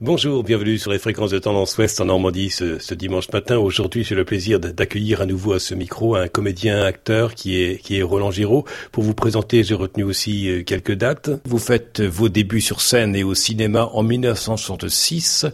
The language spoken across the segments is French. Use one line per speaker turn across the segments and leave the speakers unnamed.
Bonjour, bienvenue sur les fréquences de Tendance Ouest en Normandie ce, dimanche matin. Aujourd'hui, j'ai le plaisir d'accueillir à nouveau à ce micro un comédien, acteur qui est, qui est Roland Giraud. Pour vous présenter, j'ai retenu aussi euh, quelques dates. Vous faites vos débuts sur scène et au cinéma en 1966,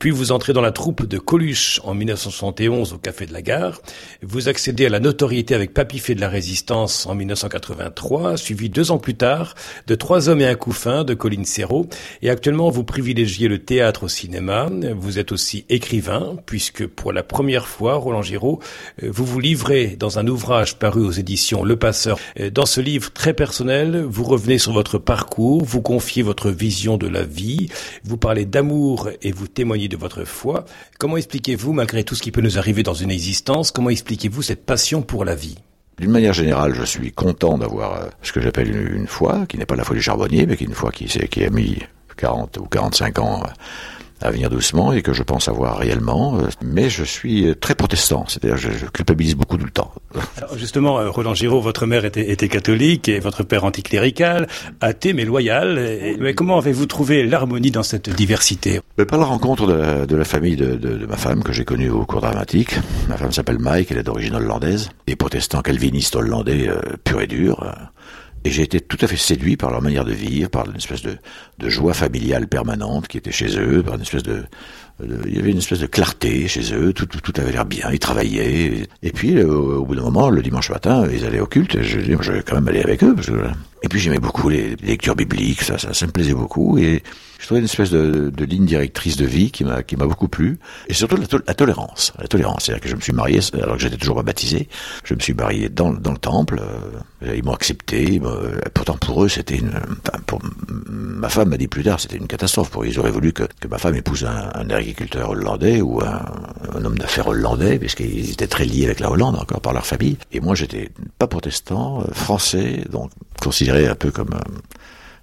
puis vous entrez dans la troupe de Coluche en 1971 au Café de la Gare. Vous accédez à la notoriété avec Papy de la Résistance en 1983, suivi deux ans plus tard de Trois hommes et un couffin de Colline Serrault. Et actuellement, vous privilégiez le théâtre au cinéma. Vous êtes aussi écrivain, puisque pour la première fois, Roland Giraud, euh, vous vous livrez dans un ouvrage paru aux éditions Le Passeur. Euh, dans ce livre très personnel, vous revenez sur votre parcours, vous confiez votre vision de la vie, vous parlez d'amour et vous témoignez de votre foi. Comment expliquez-vous, malgré tout ce qui peut nous arriver dans une existence, comment expliquez-vous cette passion pour la vie?
D'une manière générale, je suis content d'avoir euh, ce que j'appelle une, foi, qui n'est pas la foi du charbonnier, mais qui est une foi qui, qui a mis 40 ou 45 ans à venir doucement et que je pense avoir réellement, euh, mais je suis très protestant, c'est-à-dire je, je, culpabilise beaucoup tout le temps.
Alors justement, euh, Roland Giraud, votre mère était, était, catholique et votre père anticlérical, athée mais loyal. mais comment avez-vous trouvé l'harmonie dans cette diversité?
Mais Par la rencontre de la, de la famille de, de, de, ma femme que j'ai connue au cours dramatique. Ma femme s'appelle Mike, elle est d'origine hollandaise, des protestants calvinistes hollandais euh, purs et durs. Et j'ai été tout à fait séduit par leur manière de vivre, par une espèce de, joie familiale permanente qui était chez eux, par une espèce de, il y avait une espèce de clarté chez eux, tout, tout, tout avait l'air bien, ils travaillaient. Et puis, euh, au, bout d'un moment, le dimanche matin, ils allaient au culte, et je, je vais quand même aller avec eux. Et puis j'aimais beaucoup les lectures bibliques, ça, ça, me plaisait beaucoup. Et je trouvais une espèce de, ligne directrice de vie qui m'a beaucoup plu. Et surtout la, la tolérance. La tolérance, c'est-à-dire que je me suis marié, alors que j'étais toujours pas baptisé, je me suis marié dans, dans le temple, euh, ils m'ont accepté. pourtant pour eux, c'était une... pour, ma femme m'a dit plus tard, c'était une catastrophe. Pour eux. Ils auraient voulu que, que ma femme épouse un, un agriculteur hollandais ou un, homme d'affaires hollandais, puisqu'ils étaient très liés avec la Hollande encore par leur famille. Et moi, j'étais pas protestant, euh, français, donc considéré un peu comme... Euh,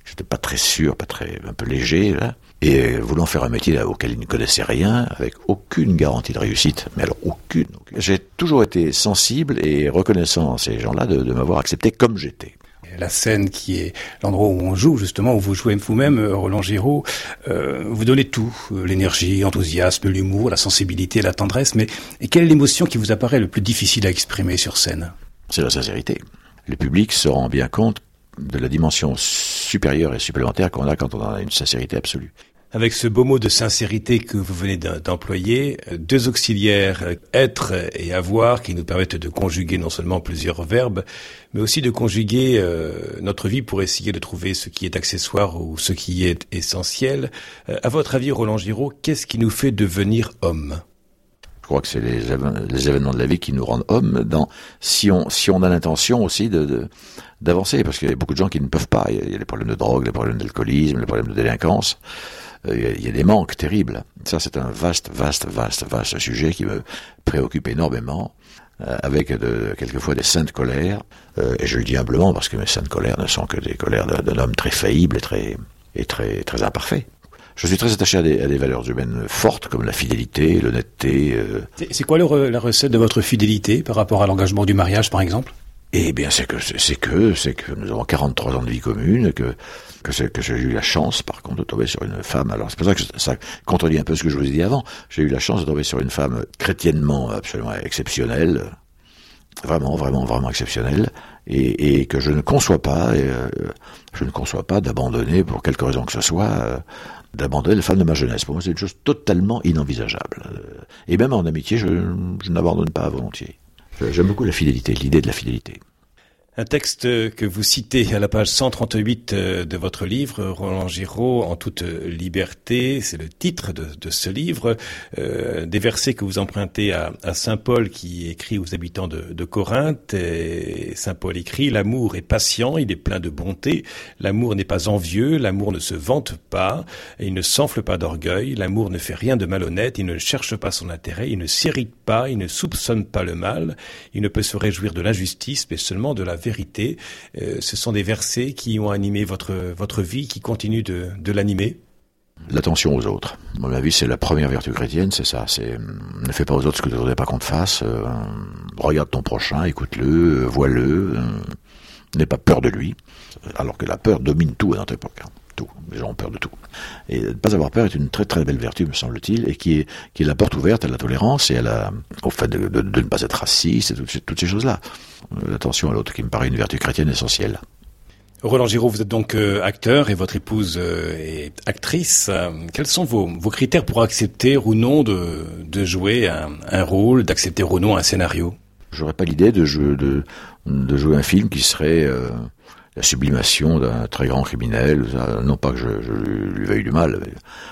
j'étais pas très sûr, pas très... un peu léger, là. Et euh, voulant faire un métier auquel ils ne connaissaient rien, avec aucune garantie de réussite, mais alors aucune. J'ai toujours été sensible et reconnaissant à ces gens-là de m'avoir accepté comme j'étais
la scène qui est l'endroit où on joue, justement, où vous jouez vous-même, euh, Roland Giraud, euh, vous donnez tout, euh, l'énergie, l'enthousiasme, l'humour, la sensibilité, la tendresse, mais quelle est l'émotion qui vous apparaît le plus difficile à exprimer sur scène?
C'est la sincérité. Le public se rend bien compte de la dimension supérieure et supplémentaire qu'on a quand on a une sincérité absolue.
Avec ce beau mot de sincérité que vous venez d'employer, deux auxiliaires être et avoir qui nous permettent de conjuguer non seulement plusieurs verbes, mais aussi de conjuguer euh, notre vie pour essayer de trouver ce qui est accessoire ou ce qui est essentiel. Euh, à votre avis, Roland Giraud, qu'est-ce qui nous fait devenir homme?
Je crois que c'est les, les, événements de la vie qui nous rendent hommes. Dans, si on si on a l'intention aussi de d'avancer, parce qu'il y a beaucoup de gens qui ne peuvent pas. Il y a les problèmes de drogue, les problèmes d'alcoolisme, les problèmes de délinquance. Euh, il y a des manques terribles. Ça, c'est un vaste, vaste, vaste, vaste sujet qui me préoccupe énormément, euh, avec de, quelquefois des saintes colères. Euh, et je le dis humblement parce que mes saintes colères ne sont que des colères d'un homme très faillible et très, et très, très imparfait. Je suis très attaché à des, à des, valeurs humaines fortes comme la fidélité, l'honnêteté.
C'est quoi la recette de votre fidélité par rapport à l'engagement du mariage, par exemple?
Eh bien, c'est que c'est que c'est que nous avons 43 ans de vie commune, que que, que j'ai eu la chance, par contre, de tomber sur une femme. Alors, c'est pour ça que ça contredit un peu ce que je vous ai dit avant. J'ai eu la chance de tomber sur une femme chrétiennement absolument exceptionnelle, vraiment, vraiment, vraiment exceptionnelle, et, que je ne conçois pas, euh, je ne conçois pas d'abandonner, pour quelque raison que ce soit, euh, d'abandonner la femme de ma jeunesse. Pour moi, c'est une chose totalement inenvisageable. Et même en amitié, je, je n'abandonne pas volontiers. J'aime beaucoup la fidélité, l'idée de la fidélité.
Un texte que vous citez à la page 138 euh, de votre livre, Roland Giraud, en toute liberté, c'est le titre de, ce livre, euh, des versets que vous empruntez à, Saint Paul qui écrit aux habitants de, de Corinthe. Saint Paul écrit, l'amour est patient, il est plein de bonté, l'amour n'est pas envieux, l'amour ne se vante pas, il ne s'enfle pas d'orgueil, l'amour ne fait rien de malhonnête, il ne cherche pas son intérêt, il ne s'irrite pas, il ne soupçonne pas le mal, il ne peut se réjouir de l'injustice, mais seulement de la vérité. Euh, ce sont des versets qui ont animé votre, vie, qui continuent de, l'animer.
L'attention aux autres. À mon avis, c'est la première vertu chrétienne, c'est ça. C'est ne fais pas aux autres ce que tu ne voudrais pas qu'on te fasse. Euh, regarde ton prochain, écoute-le, euh, vois-le. N'aie pas peur de lui. Alors que la peur domine tout à notre époque. Tout. Les gens ont peur de tout. Et ne pas avoir peur est une très très belle vertu, me semble-t-il, et qui est, qui est la porte ouverte à la tolérance et à la, au fait de, de, de ne pas être raciste et toutes, toutes ces choses-là. L'attention à l'autre qui me paraît une vertu chrétienne essentielle.
Roland Giraud, vous êtes donc euh, acteur et votre épouse euh, est actrice. Euh, quels sont vos, vos, critères pour accepter ou non de, de jouer un, un rôle, d'accepter ou non un scénario?
J'aurais pas l'idée de, de jouer un film qui serait la sublimation d'un très grand criminel. Non pas que je, je lui veuille du mal,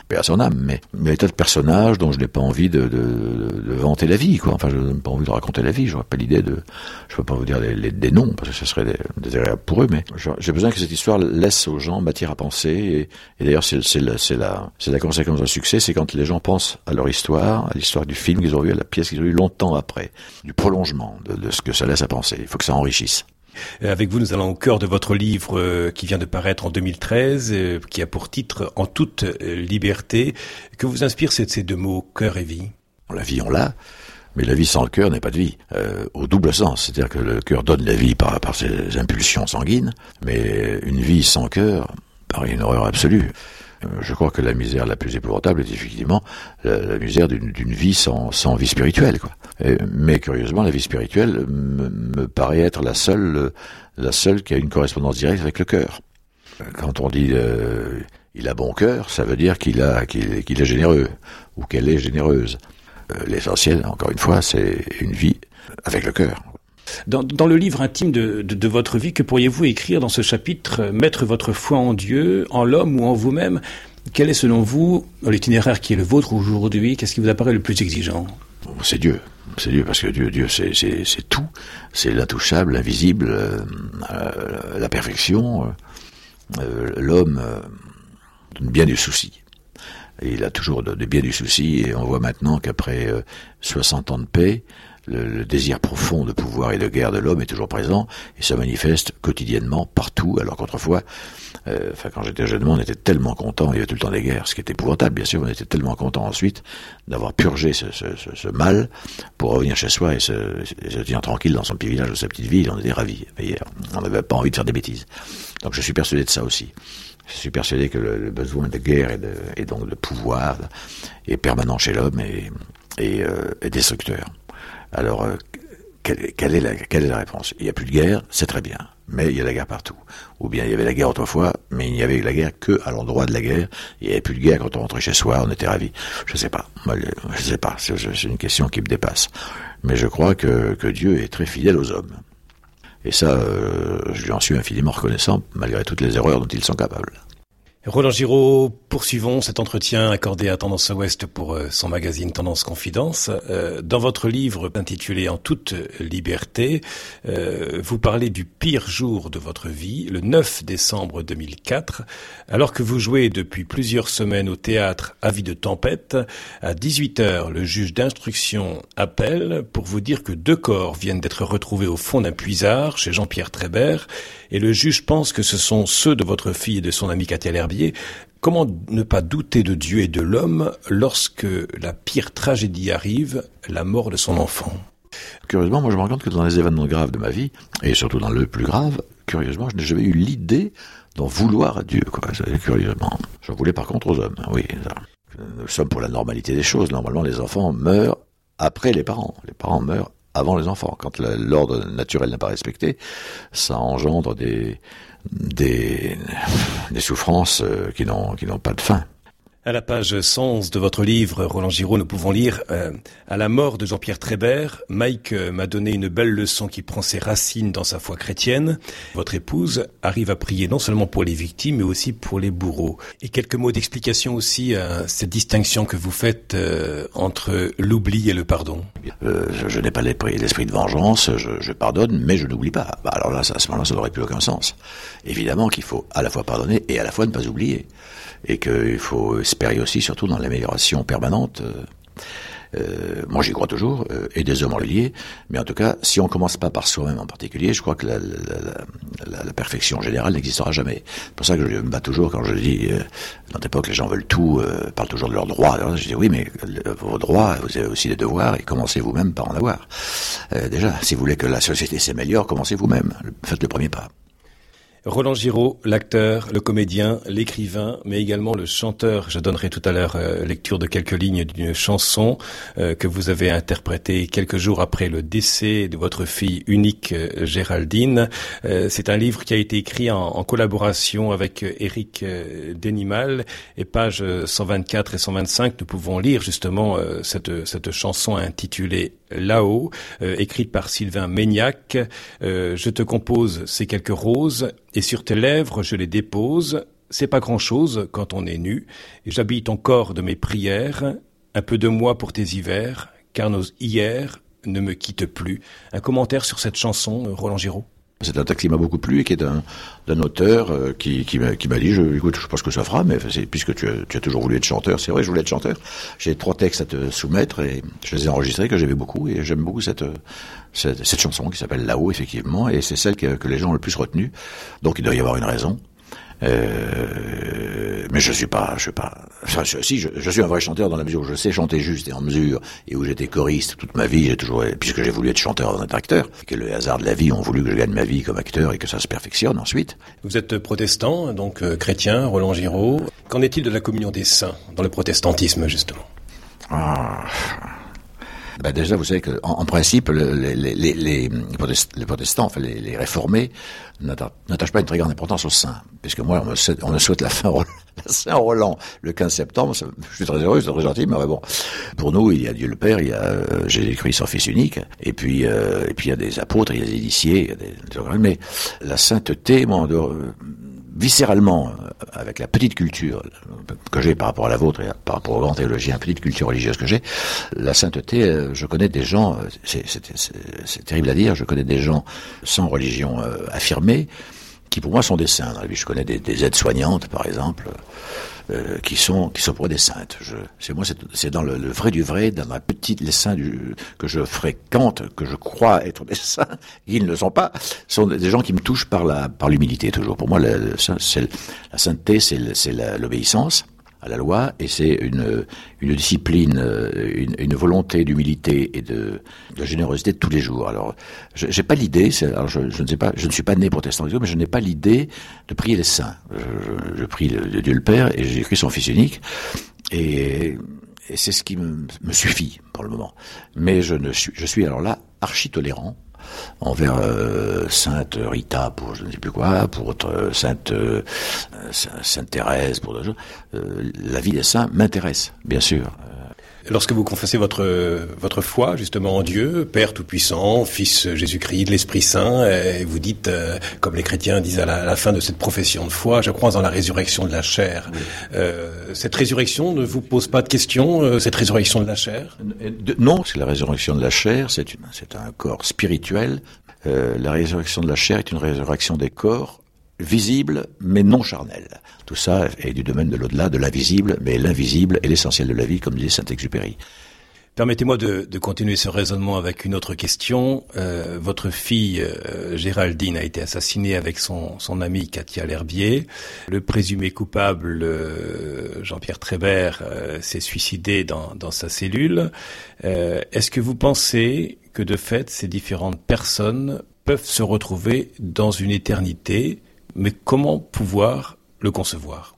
paix à son âme, mais il y a des tas de personnages dont je n'ai pas envie de, de, vanter la vie, quoi. Enfin, je n'ai pas envie de raconter la vie. J'aurais pas l'idée de, je peux pas vous dire les, des noms parce que ce serait désagréable pour eux, mais j'ai besoin que cette histoire laisse aux gens matière à penser. Et, d'ailleurs, c'est la, la, la conséquence d'un succès, c'est quand les gens pensent à leur histoire, à l'histoire du film qu'ils ont vu, à la pièce qu'ils ont vu longtemps après, du prolongement de, de ce que ça laisse à penser. Il faut que ça enrichisse.
Euh, avec vous, nous allons au cœur de votre livre euh, qui vient de paraître en 2013, euh, qui a pour titre En toute liberté. Que vous inspire ces deux mots, cœur et vie?
La vie, on l'a. Mais la vie sans cœur n'est pas de vie, au double sens. C'est-à-dire que le cœur donne la vie par, par ses impulsions sanguines, mais une vie sans cœur paraît une horreur absolue. Je crois que la misère la plus épouvantable est effectivement la, misère d'une vie sans, vie spirituelle. Mais curieusement, la vie spirituelle me, paraît être la seule, la seule qui a une correspondance directe avec le cœur. Quand on dit euh, il a bon cœur, ça veut dire qu'il est généreux ou qu'elle est généreuse. Euh, L'essentiel, encore une fois, c'est une vie avec le cœur.
Dans, le livre intime de, votre vie, que pourriez-vous écrire dans ce chapitre Mettre votre foi en Dieu, en l'homme ou en vous-même? Quel est selon vous l'itinéraire qui est le vôtre aujourd'hui? Qu'est-ce qui vous apparaît le plus exigeant?
C'est Dieu. C'est Dieu parce que Dieu, Dieu, c'est tout. C'est l'intouchable, l'invisible, euh, euh, la perfection. Euh, L'homme euh, donne bien du souci. Il a toujours de, de bien du souci. Et on voit maintenant qu'après 60 ans de paix, le, désir profond de pouvoir et de guerre de l'homme est toujours présent et se manifeste quotidiennement partout, alors qu'autrefois, euh, quand j'étais jeune, on était tellement content, il y avait tout le temps des guerres, ce qui était épouvantable, bien sûr, on était tellement content ensuite d'avoir purgé ce, mal pour revenir chez soi et se, et tenir tranquille dans son petit village, ou sa petite ville, on était ravis. On n'avait pas envie de faire des bêtises. Donc je suis persuadé de ça aussi. Je suis persuadé que le, besoin de guerre et, de, et, donc de pouvoir est permanent chez l'homme et, et, euh, et destructeur. Alors, euh, quelle, est la, réponse? Il n'y a plus de guerre, c'est très bien, mais il y a la guerre partout. Ou bien il y avait la guerre autrefois, mais il n'y avait la guerre que à l'endroit de la guerre. Il n'y avait plus de guerre quand on rentrait chez soi, on était ravis. Je ne sais pas, je sais pas, c'est une question qui me dépasse. Mais je crois que, que Dieu est très fidèle aux hommes. Et ça, euh, je lui en suis infiniment reconnaissant, malgré toutes les erreurs dont ils sont capables.
Roland Giraud, poursuivons cet entretien accordé à Tendance Ouest pour euh, son magazine Tendance Confidence. Euh, dans votre livre intitulé En toute liberté, euh, vous parlez du pire jour de votre vie, le 9 décembre 2004, alors que vous jouez depuis plusieurs semaines au théâtre Avis de tempête. À 18h, le juge d'instruction appelle pour vous dire que deux corps viennent d'être retrouvés au fond d'un puisard chez Jean-Pierre Trébert et le juge pense que ce sont ceux de votre fille et de son ami Katia Herbier. Comment ne pas douter de Dieu et de l'homme lorsque la pire tragédie arrive, la mort de son enfant?
Curieusement, moi je me rends compte que dans les événements graves de ma vie, et surtout dans le plus grave, curieusement, je n'ai jamais eu l'idée d'en vouloir à Dieu. Curieusement. J'en voulais par contre aux hommes, oui. Nous sommes pour la normalité des choses. Normalement, les enfants meurent après les parents. Les parents meurent avant les enfants. Quand l'ordre naturel n'est pas respecté, ça engendre des, souffrances euh, qui n'ont pas de fin.
À la page 111 de votre livre, Roland Giraud, nous pouvons lire euh, À la mort de Jean-Pierre Trébert, Mike euh, m'a donné une belle leçon qui prend ses racines dans sa foi chrétienne. Votre épouse arrive à prier non seulement pour les victimes, mais aussi pour les bourreaux. Et quelques mots d'explication aussi à cette distinction que vous faites euh, entre l'oubli et le pardon.
Euh, je, n'ai pas l'esprit de vengeance, je, je, pardonne, mais je n'oublie pas. Bah alors là, à ce moment-là, ça n'aurait plus aucun sens. Évidemment qu'il faut à la fois pardonner et à la fois ne pas oublier et qu'il faut espérer aussi, surtout dans l'amélioration permanente. Euh, euh, moi, j'y crois toujours, euh, et des hommes en lié, mais en tout cas, si on commence pas par soi-même en particulier, je crois que la, la, la, la perfection générale n'existera jamais. C'est pour ça que je me bats toujours quand je dis, euh, dans l'époque, les gens veulent tout, euh, parlent toujours de leurs droits. Je dis oui, mais vos droits, vous avez aussi des devoirs, et commencez vous-même par en avoir. Euh, déjà, si vous voulez que la société s'améliore, commencez vous-même. Faites le premier pas.
Roland Giraud, l'acteur, le comédien, l'écrivain, mais également le chanteur. Je donnerai tout à l'heure euh, lecture de quelques lignes d'une chanson euh, que vous avez interprétée quelques jours après le décès de votre fille unique euh, Géraldine. C'est un livre qui a été écrit en, collaboration avec Éric Denimal et pages 124 et 125, nous pouvons lire justement cette, cette chanson intitulée Là-haut, écrite par Sylvain Meignac. je te compose ces quelques roses et sur tes lèvres je les dépose. C'est pas grand-chose quand on est nu, et j'habille ton corps de mes prières, un peu de moi pour tes hivers, car nos hier ne me quittent plus. Un commentaire sur cette chanson, Roland Giraud?
C'est un texte qui m'a beaucoup plu et qui est d'un auteur euh, qui, qui m'a dit, je, écoute, je pense que ça fera, mais puisque tu as, tu as, toujours voulu être chanteur, c'est vrai, je voulais être chanteur. J'ai trois textes à te soumettre et je les ai enregistrés que j'aimais beaucoup et j'aime beaucoup cette, cette, cette, chanson qui s'appelle Là-haut, effectivement, et c'est celle que, que les gens ont le plus retenue. Donc il doit y avoir une raison. Euh, mais je suis pas, je suis pas. Enfin, si, je, je, suis un vrai chanteur dans la mesure où je sais chanter juste et en mesure, et où j'étais choriste toute ma vie, j'ai toujours, puisque j'ai voulu être chanteur avant d'être acteur, que le hasard de la vie ont voulu que je gagne ma vie comme acteur et que ça se perfectionne ensuite.
Vous êtes protestant, donc euh, chrétien, Roland Giraud. Qu'en est-il de la communion des saints dans le protestantisme justement?
Ah, ben déjà, vous savez qu'en en, principe, les, les, les, les, protestants, enfin les, réformés, n'attachent pas une très grande importance au saint. Puisque moi, on me souhaite, on me souhaite la fin Saint-Roland le 15 septembre. je suis très heureux, c'est très gentil, mais bon. Pour nous, il y a Dieu le Père, il y a euh, Jésus-Christ, son Fils unique, et puis, euh, et puis il y a des apôtres, il y a des initiés, il y a des, mais la sainteté, moi, de, viscéralement, euh, avec la petite culture que j'ai par rapport à la vôtre et par rapport au grand théologien, petite culture religieuse que j'ai, la sainteté, euh, je connais des gens, euh, c'est terrible à dire, je connais des gens sans religion affirmée, qui pour moi sont des saints. Je connais des, des aides-soignantes, par exemple, euh, qui sont qui sont pour des saintes. C'est moi, c'est dans le, vrai du vrai, dans la petite les saints que je fréquente, que je crois être des saints. Ils ne le sont pas. Sont des gens qui me touchent par la par l'humilité toujours. Pour moi, la, la sainteté, c'est l'obéissance à la loi, et c'est une, une discipline, euh, une, une volonté d'humilité et de, de, générosité de tous les jours. Alors, j'ai pas l'idée, je, je, ne sais pas, je ne suis pas né protestant, mais je n'ai pas l'idée de prier les saints. Je, je prie le, Dieu le Père et j'ai écrit son Fils unique, et, et c'est ce qui me, me, suffit pour le moment. Mais je ne suis, je suis alors là archi tolérant envers euh, Sainte Rita pour je ne sais plus quoi, pour autre, Sainte euh, Sainte Thérèse, pour d'autres euh, la vie des saints m'intéresse, bien sûr.
Lorsque vous confessez votre votre foi justement en Dieu, Père tout-puissant, Fils Jésus-Christ, l'Esprit Saint, et vous dites, comme les chrétiens disent à la, fin de cette profession de foi, je crois en la résurrection de la chair. cette résurrection ne vous pose pas de questions, cette résurrection de la chair?
Non, c'est la résurrection de la chair, c'est c'est un corps spirituel. la résurrection de la chair est une résurrection des corps visible mais non charnel. Tout ça est du domaine de l'au-delà, de l'invisible, mais l'invisible est l'essentiel de la vie, comme disait Saint-Exupéry.
Permettez-moi de, de, continuer ce raisonnement avec une autre question. Euh, votre fille euh, Géraldine a été assassinée avec son, son amie Katia L'Herbier. Le présumé coupable, euh, Jean-Pierre Trébert, euh, s'est suicidé dans, dans, sa cellule. Euh, est-ce que vous pensez que de fait ces différentes personnes peuvent se retrouver dans une éternité mais comment pouvoir le concevoir?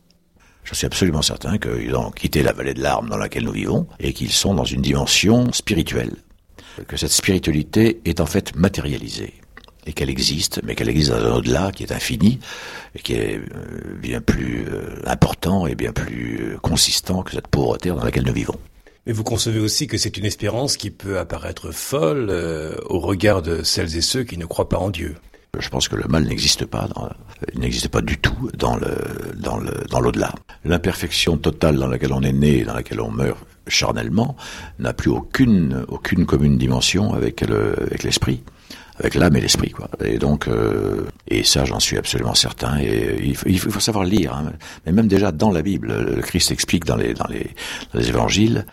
Je suis absolument certain qu'ils ont quitté la vallée de larmes dans laquelle nous vivons et qu'ils sont dans une dimension spirituelle. Que cette spiritualité est en fait matérialisée et qu'elle existe, mais qu'elle existe dans un au-delà qui est infini et qui est euh, bien plus euh, important et bien plus euh, consistant que cette pauvreté dans laquelle nous vivons.
Mais vous concevez aussi que c'est une espérance qui peut apparaître folle au regard de celles et ceux qui ne croient pas en Dieu.
Je pense que le mal n'existe pas, dans, il n'existe pas du tout dans le dans le dans l'au-delà. L'imperfection totale dans laquelle on est né, dans laquelle on meurt charnellement, n'a plus aucune aucune commune dimension avec avec l'esprit avec l'âme et l'esprit quoi et donc euh, et ça j'en suis absolument certain et il faut, savoir lire hein. mais même déjà dans la Bible le Christ explique dans les dans les, dans les évangiles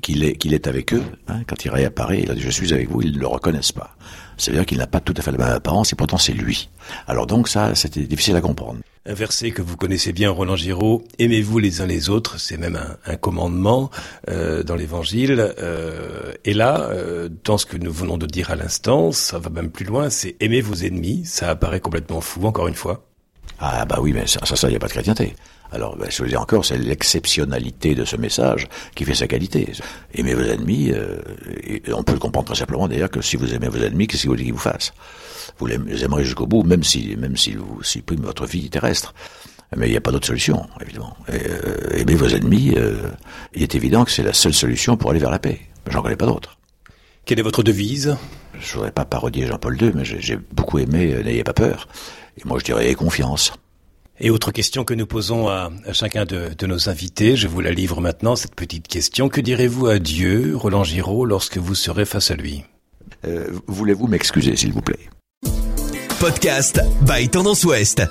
qu'il est qu'il est avec eux hein, quand il réapparaît il a dit je suis avec vous ils ne le reconnaissent pas c'est-à-dire qu'il n'a pas tout à fait la même apparence et pourtant c'est lui. Alors donc ça, c'était difficile à comprendre.
Un verset que vous connaissez bien, Roland Giraud, aimez-vous les uns les autres, c'est même un, un commandement euh, dans l'Évangile. Euh, et là, euh, dans ce que nous venons de dire à l'instant, ça va même plus loin, c'est aimez vos ennemis, ça apparaît complètement fou, encore une fois.
Ah bah oui, mais ça, ça, il n'y a pas de chrétienté. Alors, ben, je veux dire encore, c'est l'exceptionnalité de ce message qui fait sa qualité. Aimez vos ennemis, euh, et on peut le comprendre très simplement d'ailleurs que si vous aimez vos ennemis, qu'est-ce que vous voulez qu'ils vous fassent? Vous les aimerez jusqu'au bout, même si, même s'ils vous suppriment votre vie terrestre. Mais il n'y a pas d'autre solution, évidemment. Et, euh, aimez vos ennemis, euh, il est évident que c'est la seule solution pour aller vers la paix. J'en connais pas d'autre.
Quelle est votre devise?
Je voudrais pas parodier Jean-Paul II, mais j'ai beaucoup aimé N'ayez pas peur. Et moi, je dirais confiance.
Et autre question que nous posons à, chacun de, nos invités, je vous la livre maintenant, cette petite question. Que direz-vous à Dieu, Roland Giraud, lorsque vous serez face à lui?
Euh, Voulez-vous m'excuser, s'il vous plaît?
Podcast by Tendance Ouest.